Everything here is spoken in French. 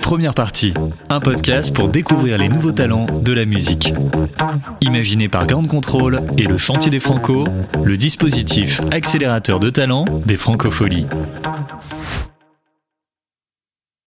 Première partie, un podcast pour découvrir les nouveaux talents de la musique. Imaginé par Ground Control et le Chantier des francos, le dispositif accélérateur de talent des Francopholies.